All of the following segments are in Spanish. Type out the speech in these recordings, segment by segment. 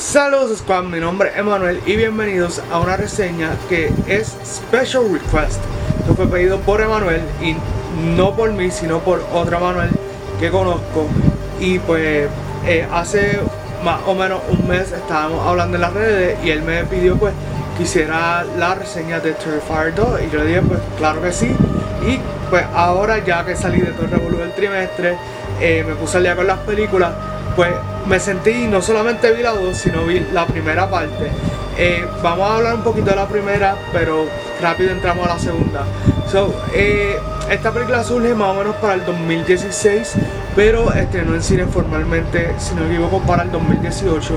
Saludos Squad, mi nombre es Emanuel y bienvenidos a una reseña que es Special Request. Que fue pedido por Emanuel y no por mí sino por otro Emanuel que conozco. Y pues eh, hace más o menos un mes estábamos hablando en las redes y él me pidió pues que hiciera la reseña de Terrifier 2 y yo le dije pues claro que sí. Y pues ahora ya que salí de todo el revolú del trimestre eh, me puse al día con las películas pues me sentí, no solamente vi la 2, sino vi la primera parte. Eh, vamos a hablar un poquito de la primera, pero rápido entramos a la segunda. So, eh, esta película surge más o menos para el 2016, pero estrenó en cine formalmente, si no me equivoco, para el 2018.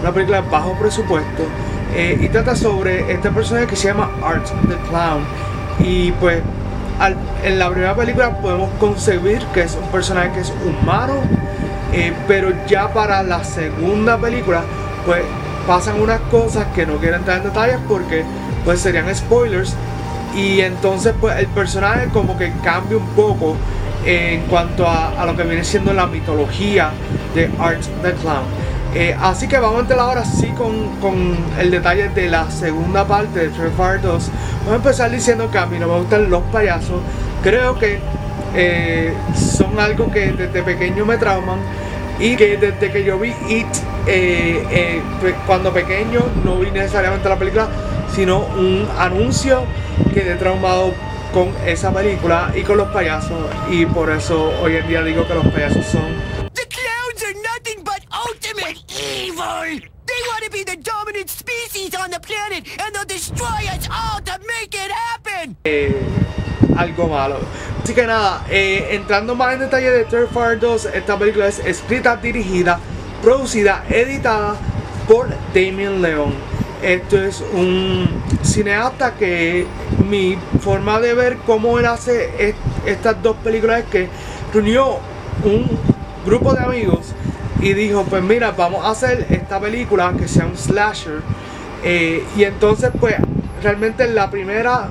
Una película de bajo presupuesto eh, y trata sobre este personaje que se llama Art the Clown. Y pues en la primera película podemos concebir que es un personaje que es humano eh, pero ya para la segunda película, pues pasan unas cosas que no quiero entrar en detalles porque pues serían spoilers. Y entonces pues el personaje como que cambia un poco en cuanto a, lo que viene siendo la mitología de Art the Clown. Eh, así que vamos a entrar ahora sí con, con, el detalle de la segunda parte de Terrifier 2. Vamos a empezar diciendo que a mí no me gustan los payasos. Creo que eh, son algo que desde pequeño me trauman y que desde que yo vi It eh, eh, pues, cuando pequeño no vi necesariamente la película sino un anuncio que he traumado con esa película y con los payasos y por eso hoy en día digo que los payasos son The clowns are nothing but ultimate evil. They want to be the dominant species on the planet and they'll destroy us all to make it happen. Eh, algo malo. Así que nada, eh, entrando más en detalle de Terrifier 2, esta película es escrita, dirigida, producida, editada por Damien Leon. Esto es un cineasta que mi forma de ver cómo él hace estas dos películas es que reunió un grupo de amigos y dijo, pues mira, vamos a hacer esta película que sea un slasher. Eh, y entonces pues realmente la primera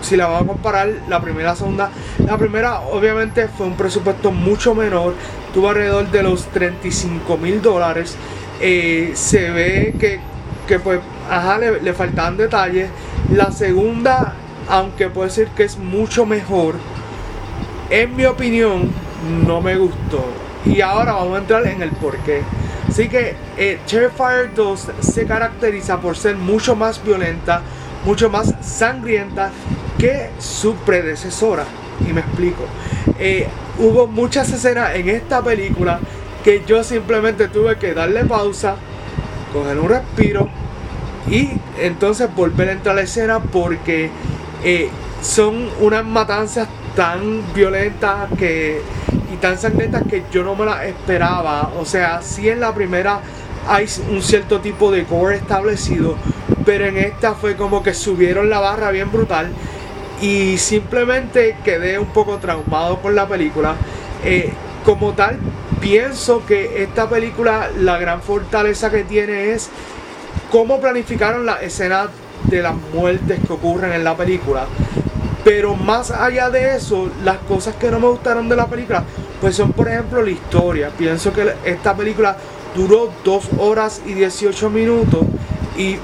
si la vamos a comparar la primera segunda la primera obviamente fue un presupuesto mucho menor. Tuvo alrededor de los 35 mil dólares. Eh, se ve que, que pues ajá le, faltaban detalles. La segunda aunque puedo decir que es mucho mejor en mi opinión no me gustó. Y ahora vamos a entrar en el porqué. Así que eh, Terrifier 2 se caracteriza por ser mucho más violenta mucho más sangrienta que su predecesora. Y me explico. Eh, hubo muchas escenas en esta película que yo simplemente tuve que darle pausa, coger un respiro y entonces volver a entrar a la escena porque eh, son unas matanzas tan violentas que y tan sangrientas que yo no me las esperaba. O sea, si en la primera hay un cierto tipo de gore establecido, pero en esta fue como que subieron la barra bien brutal y simplemente quedé un poco traumado con la película. Eh, como tal, pienso que esta película, la gran fortaleza que tiene es cómo planificaron la escena de las muertes que ocurren en la película. Pero más allá de eso, las cosas que no me gustaron de la película, pues son por ejemplo la historia. Pienso que esta película duró 2 horas y 18 minutos y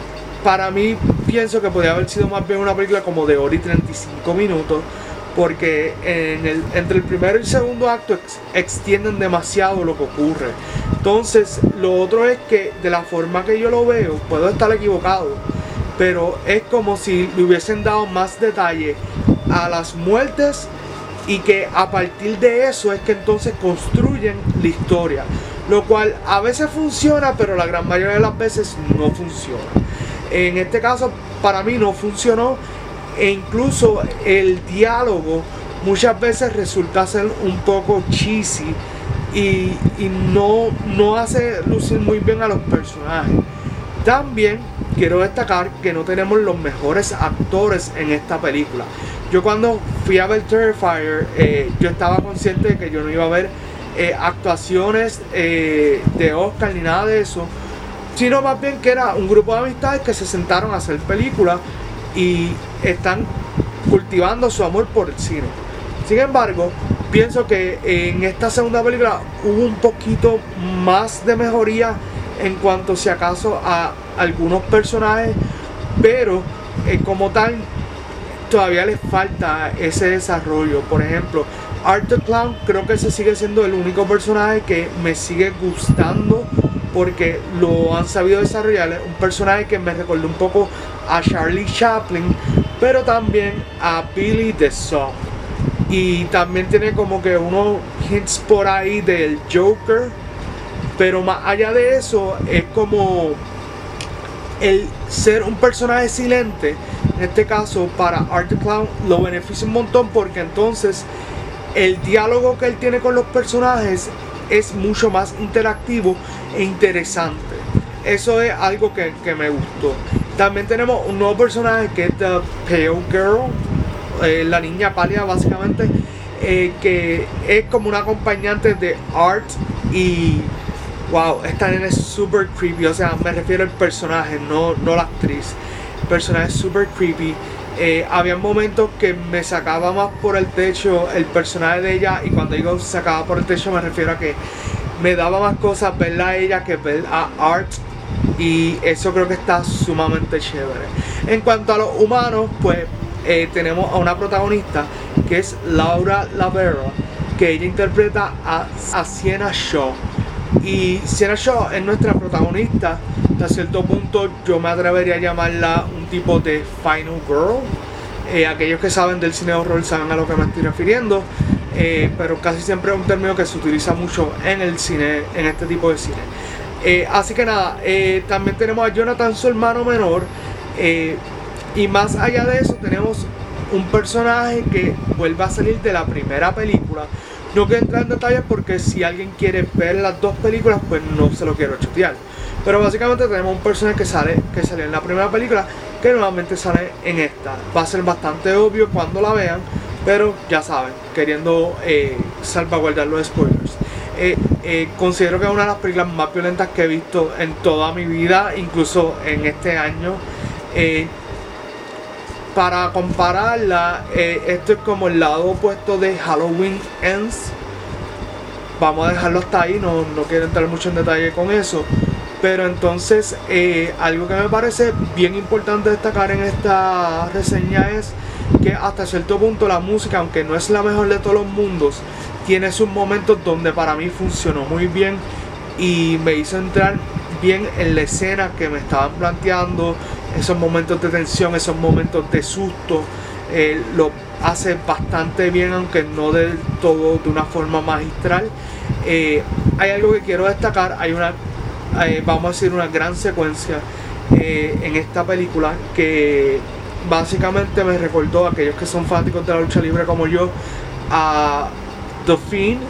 para mí pienso que podría haber sido más bien una película como de hora y 35 minutos porque en el, entre el primero y el segundo acto extienden demasiado lo que ocurre. Entonces, lo otro es que de la forma que yo lo veo, puedo estar equivocado, pero es como si le hubiesen dado más detalle a las muertes y que a partir de eso es que entonces construyen la historia. Lo cual a veces funciona, pero la gran mayoría de las veces no funciona. En este caso, para mí no funcionó e incluso el diálogo muchas veces resulta ser un poco cheesy y, no, no hace lucir muy bien a los personajes. También quiero destacar que no tenemos los mejores actores en esta película. Yo cuando fui a ver Terrifier, eh, yo estaba consciente de que yo no iba a ver eh, actuaciones eh, de Oscar ni nada de eso sino más bien que era un grupo de amistades que se sentaron a hacer películas y están cultivando su amor por el cine. Sin embargo, pienso que en esta segunda película hubo un poquito más de mejoría en cuanto si acaso a algunos personajes, pero eh, como tal todavía les falta ese desarrollo. Por ejemplo, Art the Clown creo que ese sigue siendo el único personaje que me sigue gustando porque lo han sabido desarrollar. Un personaje que me recordó un poco a Charlie Chaplin, pero también a Billy the Saw. Y también tiene como que unos hints por ahí del Joker. Pero más allá de eso, es como el ser un personaje silente. En este caso, para Art Clown lo beneficia un montón porque entonces el diálogo que él tiene con los personajes es mucho más interactivo interesante. Eso es algo que, me gustó. También tenemos un nuevo personaje que es The Pale Girl, eh, la niña pálida básicamente, eh, que es como una acompañante de Art y wow, esta nena es super creepy, o sea, me refiero al personaje, no, no la actriz. Personaje es super creepy. Eh, había momentos que me sacaba más por el techo el personaje de ella y cuando digo sacaba por el techo me refiero a que me daba más cosas verla a ella que ver a Art y eso creo que está sumamente chévere. En cuanto a los humanos, pues eh, tenemos a una protagonista que es Laura Lavera, que ella interpreta a, a Sienna Shaw. Y Sienna Shaw es nuestra protagonista. Hasta cierto punto yo me atrevería a llamarla un tipo de Final Girl. Eh, aquellos que saben del cine horror saben a lo que me estoy refiriendo. Eh, pero casi siempre es un término que se utiliza mucho en el cine, en este tipo de cine. Eh, así que nada, también tenemos a Jonathan, su hermano menor. y más allá de eso, tenemos un personaje que vuelve a salir de la primera película. No quiero entrar en detalles porque si alguien quiere ver las dos películas, pues no se lo quiero chutear. Pero básicamente tenemos un personaje que sale, que sale en la primera película, que nuevamente sale en esta. Va a ser bastante obvio cuando la vean, pero ya saben, queriendo eh, salvaguardar los spoilers. Eh, eh, considero que es una de las películas más violentas que he visto en toda mi vida, incluso en este año. para compararla, esto es como el lado opuesto de Halloween Ends vamos a dejarlo hasta ahí, no, no quiero entrar mucho en detalle con eso. Pero entonces, algo que me parece bien importante destacar en esta reseña es que hasta cierto punto la música, aunque no es la mejor de todos los mundos, tiene sus momentos donde para mí funcionó muy bien y me hizo entrar bien en la escena que me estaban planteando, esos momentos de tensión, esos momentos de susto. Eh, lo hace bastante bien, aunque no del todo de una forma magistral. Eh, hay algo que quiero destacar, hay una, eh, vamos a decir, una gran secuencia eh, en esta película que básicamente me recordó a aquellos que son fanáticos de la lucha libre como yo a The Fiend,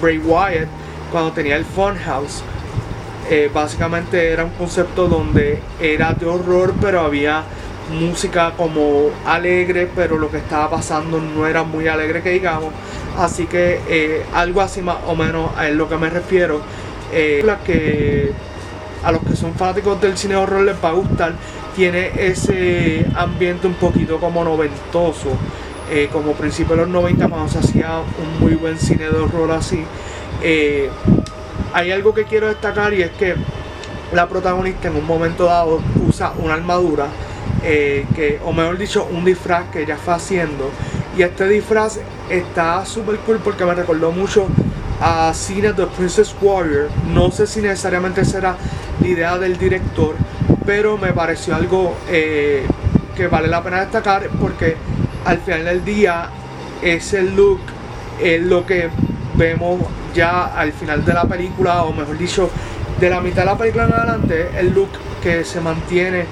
Bray Wyatt, cuando tenía el Funhouse. básicamente era un concepto donde era de horror, pero había música como alegre, pero lo que estaba pasando no era muy alegre que digamos. Así que eh, algo así más o menos a lo que me refiero. Eh, la que a los que son fanáticos del cine horror les va a gustar. Tiene ese ambiente un poquito como noventoso. Eh, como principio de los 90 cuando se hacía un muy buen cine de horror así. hay algo que quiero destacar y es que la protagonista en un momento dado usa una armadura eh, que, o mejor dicho, un disfraz que ella fue haciendo. Y este disfraz está súper cool porque me recordó mucho a Cine The Princess Warrior. No sé si necesariamente será la idea del director, pero me pareció algo eh, que vale la pena destacar porque al final del día ese look es lo que vemos ya al final de la película, o mejor dicho, de la mitad de la película en adelante, el look que se mantiene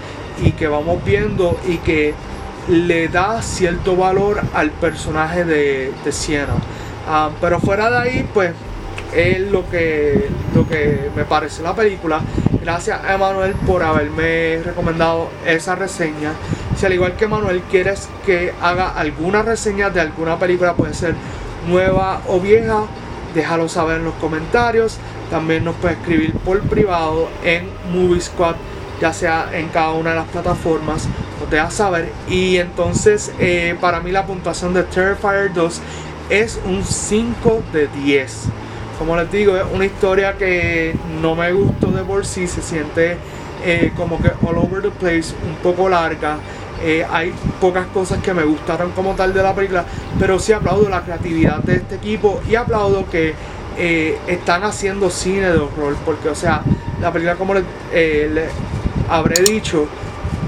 y que vamos viendo y que le da cierto valor al personaje de, Siena. Ah, pero fuera de ahí, pues es lo que, lo que me parece la película. Gracias a Emanuel por haberme recomendado esa reseña. Si al igual que Manuel quieres que haga alguna reseña de alguna película, puede ser nueva o vieja, déjalo saber en los comentarios. También nos puede escribir por privado en Movie Squad ya sea en cada una de las plataformas, nos deja saber. Y entonces, eh, para mí, la puntuación de Terrifier 2 es un 5 de 10. Como les digo, es una historia que no me gustó de por sí, se siente eh, como que all over the place, un poco larga. Eh, hay pocas cosas que me gustaron como tal de la película, pero sí aplaudo la creatividad de este equipo y aplaudo que eh, están haciendo cine de horror, porque o sea, la película como les, habré dicho,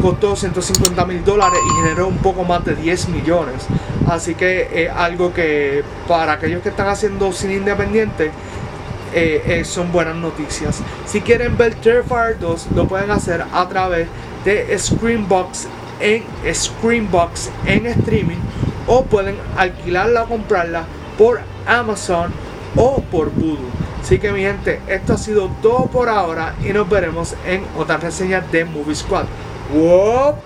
costó 150 mil dólares y generó un poco más de 10 millones. Así que es algo que para aquellos que están haciendo cine independiente son buenas noticias. Si quieren ver Terrifier 2, lo pueden hacer a través de Screenbox en Screenbox en streaming o pueden alquilarla o comprarla por Amazon o por Voodoo. Así que mi gente, esto ha sido todo por ahora y nos veremos en otra reseña de Movie Squad. ¡Wow!